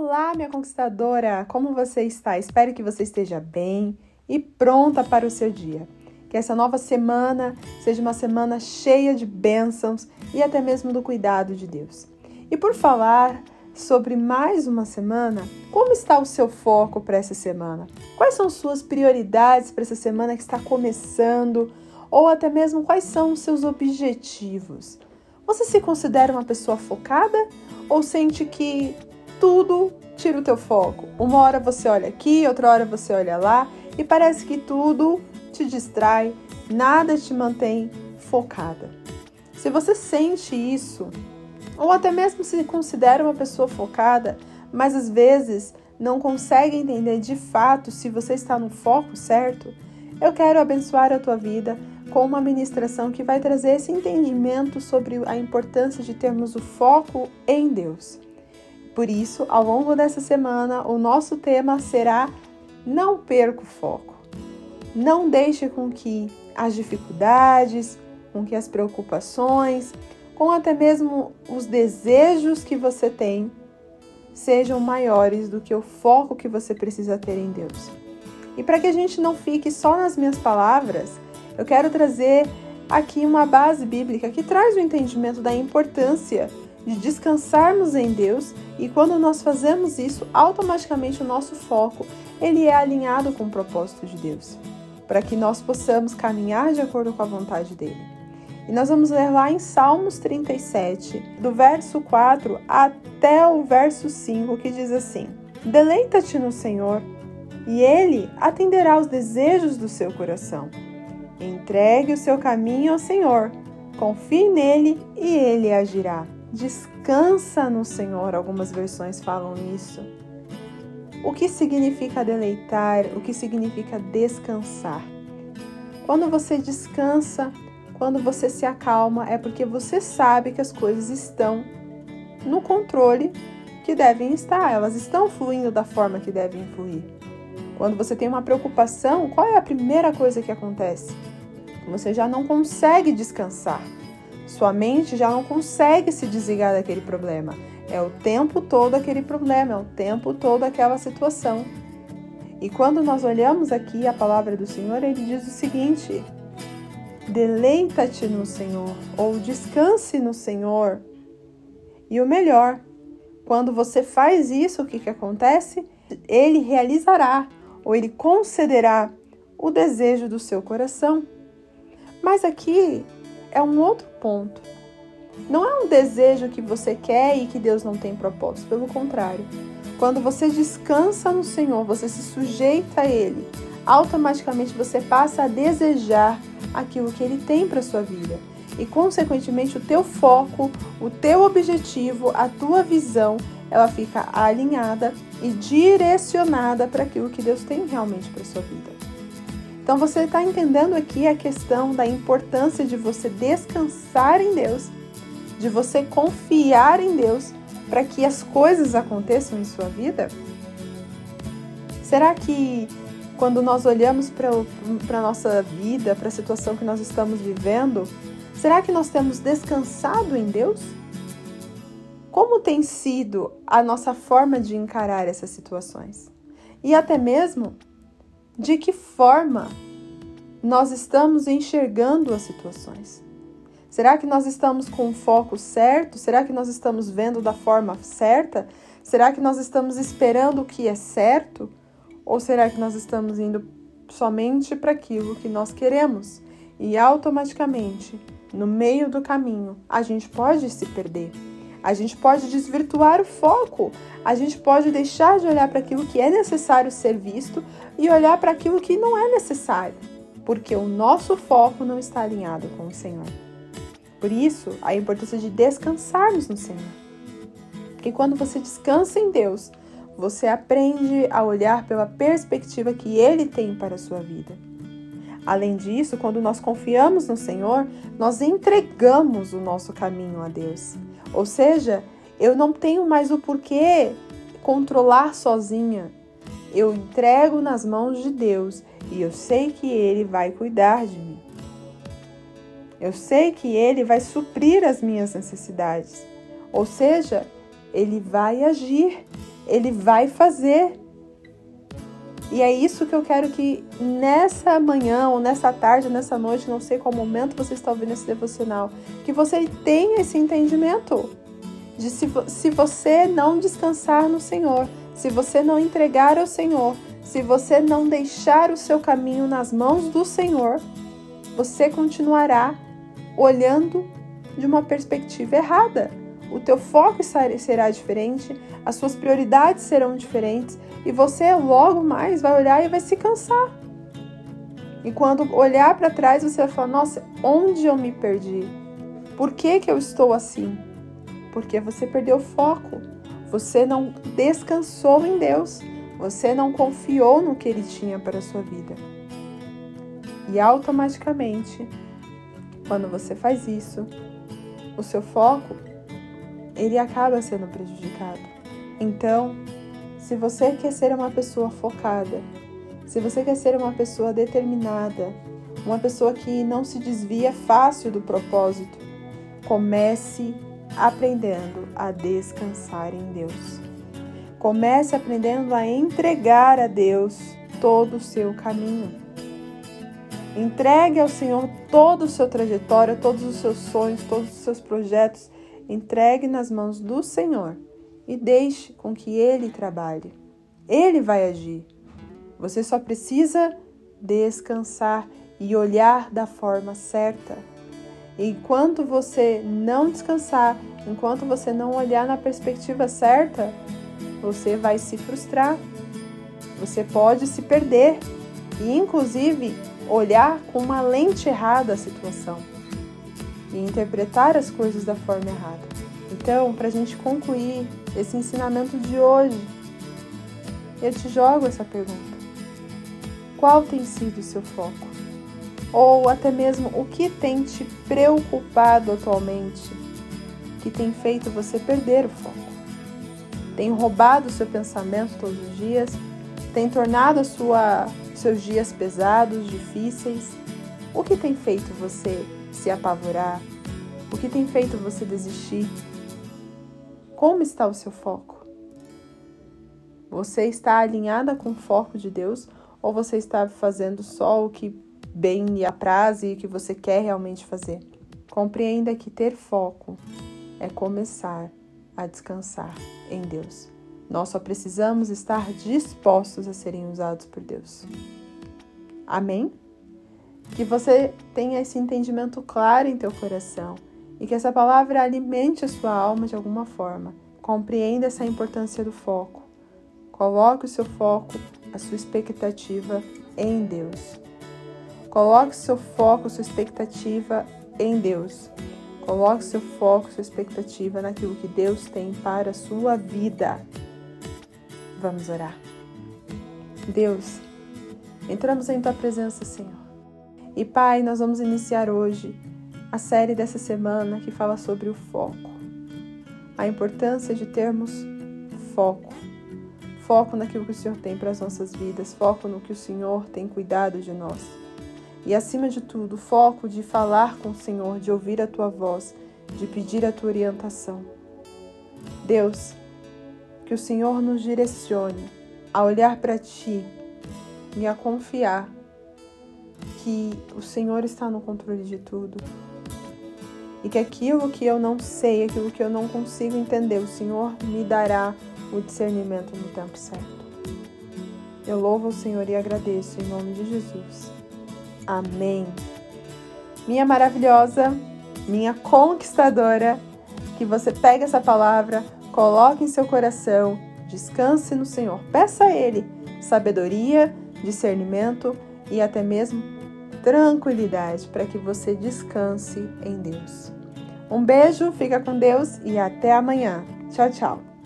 Olá, minha conquistadora! Como você está? Espero que você esteja bem e pronta para o seu dia. Que essa nova semana seja uma semana cheia de bênçãos e até mesmo do cuidado de Deus. E por falar sobre mais uma semana, como está o seu foco para essa semana? Quais são suas prioridades para essa semana que está começando? Ou até mesmo quais são os seus objetivos? Você se considera uma pessoa focada ou sente que tudo tira o teu foco. Uma hora você olha aqui, outra hora você olha lá e parece que tudo te distrai, nada te mantém focada. Se você sente isso, ou até mesmo se considera uma pessoa focada, mas às vezes não consegue entender de fato se você está no foco certo, eu quero abençoar a tua vida com uma ministração que vai trazer esse entendimento sobre a importância de termos o foco em Deus. Por isso, ao longo dessa semana, o nosso tema será Não perca o foco. Não deixe com que as dificuldades, com que as preocupações, com até mesmo os desejos que você tem sejam maiores do que o foco que você precisa ter em Deus. E para que a gente não fique só nas minhas palavras, eu quero trazer aqui uma base bíblica que traz o entendimento da importância de descansarmos em Deus e quando nós fazemos isso, automaticamente o nosso foco ele é alinhado com o propósito de Deus, para que nós possamos caminhar de acordo com a vontade dele. E nós vamos ler lá em Salmos 37, do verso 4 até o verso 5, que diz assim: Deleita-te no Senhor, e ele atenderá os desejos do seu coração. Entregue o seu caminho ao Senhor, confie nele e ele agirá. Descansa no Senhor, algumas versões falam isso. O que significa deleitar? O que significa descansar? Quando você descansa, quando você se acalma, é porque você sabe que as coisas estão no controle que devem estar, elas estão fluindo da forma que devem fluir. Quando você tem uma preocupação, qual é a primeira coisa que acontece? Você já não consegue descansar. Sua mente já não consegue se desligar daquele problema. É o tempo todo aquele problema, é o tempo todo aquela situação. E quando nós olhamos aqui a palavra do Senhor, ele diz o seguinte: deleita-te no Senhor, ou descanse no Senhor. E o melhor, quando você faz isso, o que, que acontece? Ele realizará, ou ele concederá o desejo do seu coração. Mas aqui é um outro ponto. Não é um desejo que você quer e que Deus não tem propósito, pelo contrário. Quando você descansa no Senhor, você se sujeita a Ele, automaticamente você passa a desejar aquilo que Ele tem para sua vida. E, consequentemente, o teu foco, o teu objetivo, a tua visão, ela fica alinhada e direcionada para aquilo que Deus tem realmente para sua vida. Então você está entendendo aqui a questão da importância de você descansar em Deus, de você confiar em Deus para que as coisas aconteçam em sua vida? Será que quando nós olhamos para a nossa vida, para a situação que nós estamos vivendo, será que nós temos descansado em Deus? Como tem sido a nossa forma de encarar essas situações? E até mesmo de que forma nós estamos enxergando as situações? Será que nós estamos com o foco certo? Será que nós estamos vendo da forma certa? Será que nós estamos esperando o que é certo? Ou será que nós estamos indo somente para aquilo que nós queremos? E automaticamente, no meio do caminho, a gente pode se perder. A gente pode desvirtuar o foco, a gente pode deixar de olhar para aquilo que é necessário ser visto e olhar para aquilo que não é necessário, porque o nosso foco não está alinhado com o Senhor. Por isso, a importância de descansarmos no Senhor. Porque quando você descansa em Deus, você aprende a olhar pela perspectiva que Ele tem para a sua vida. Além disso, quando nós confiamos no Senhor, nós entregamos o nosso caminho a Deus. Ou seja, eu não tenho mais o porquê controlar sozinha. Eu entrego nas mãos de Deus e eu sei que Ele vai cuidar de mim. Eu sei que Ele vai suprir as minhas necessidades. Ou seja, Ele vai agir, Ele vai fazer. E é isso que eu quero que nessa manhã, ou nessa tarde, ou nessa noite, não sei qual momento você está ouvindo esse devocional, que você tenha esse entendimento de se, se você não descansar no Senhor, se você não entregar ao Senhor, se você não deixar o seu caminho nas mãos do Senhor, você continuará olhando de uma perspectiva errada. O teu foco será diferente, as suas prioridades serão diferentes e você logo mais vai olhar e vai se cansar. E quando olhar para trás, você vai falar: "Nossa, onde eu me perdi? Por que que eu estou assim?" Porque você perdeu o foco. Você não descansou em Deus. Você não confiou no que ele tinha para a sua vida. E automaticamente, quando você faz isso, o seu foco ele acaba sendo prejudicado. Então, se você quer ser uma pessoa focada, se você quer ser uma pessoa determinada, uma pessoa que não se desvia fácil do propósito, comece aprendendo a descansar em Deus. Comece aprendendo a entregar a Deus todo o seu caminho. Entregue ao Senhor toda a sua trajetória, todos os seus sonhos, todos os seus projetos. Entregue nas mãos do Senhor e deixe com que Ele trabalhe. Ele vai agir. Você só precisa descansar e olhar da forma certa. Enquanto você não descansar, enquanto você não olhar na perspectiva certa, você vai se frustrar, você pode se perder e, inclusive, olhar com uma lente errada a situação e interpretar as coisas da forma errada. Então, para a gente concluir esse ensinamento de hoje, eu te jogo essa pergunta: qual tem sido o seu foco? Ou até mesmo o que tem te preocupado atualmente que tem feito você perder o foco? tem roubado o seu pensamento todos os dias, tem tornado sua, seus dias pesados, difíceis. O que tem feito você se apavorar? O que tem feito você desistir? Como está o seu foco? Você está alinhada com o foco de Deus ou você está fazendo só o que bem lhe apraz e que você quer realmente fazer? Compreenda que ter foco é começar a descansar em Deus. Nós só precisamos estar dispostos a serem usados por Deus. Amém? Que você tenha esse entendimento claro em teu coração e que essa palavra alimente a sua alma de alguma forma. Compreenda essa importância do foco. Coloque o seu foco, a sua expectativa em Deus. Coloque o seu foco, sua expectativa em Deus. Coloque seu foco, sua expectativa naquilo que Deus tem para a sua vida. Vamos orar. Deus, entramos em tua presença, Senhor. E Pai, nós vamos iniciar hoje a série dessa semana que fala sobre o foco. A importância de termos foco. Foco naquilo que o Senhor tem para as nossas vidas, foco no que o Senhor tem cuidado de nós. E acima de tudo, foco de falar com o Senhor, de ouvir a tua voz, de pedir a tua orientação. Deus, que o Senhor nos direcione a olhar para ti e a confiar que o Senhor está no controle de tudo. E que aquilo que eu não sei, aquilo que eu não consigo entender, o Senhor me dará o discernimento no tempo certo. Eu louvo o Senhor e agradeço em nome de Jesus. Amém. Minha maravilhosa, minha conquistadora, que você pegue essa palavra, coloque em seu coração, descanse no Senhor. Peça a Ele sabedoria, discernimento e até mesmo tranquilidade para que você descanse em Deus. Um beijo, fica com Deus e até amanhã. Tchau, tchau.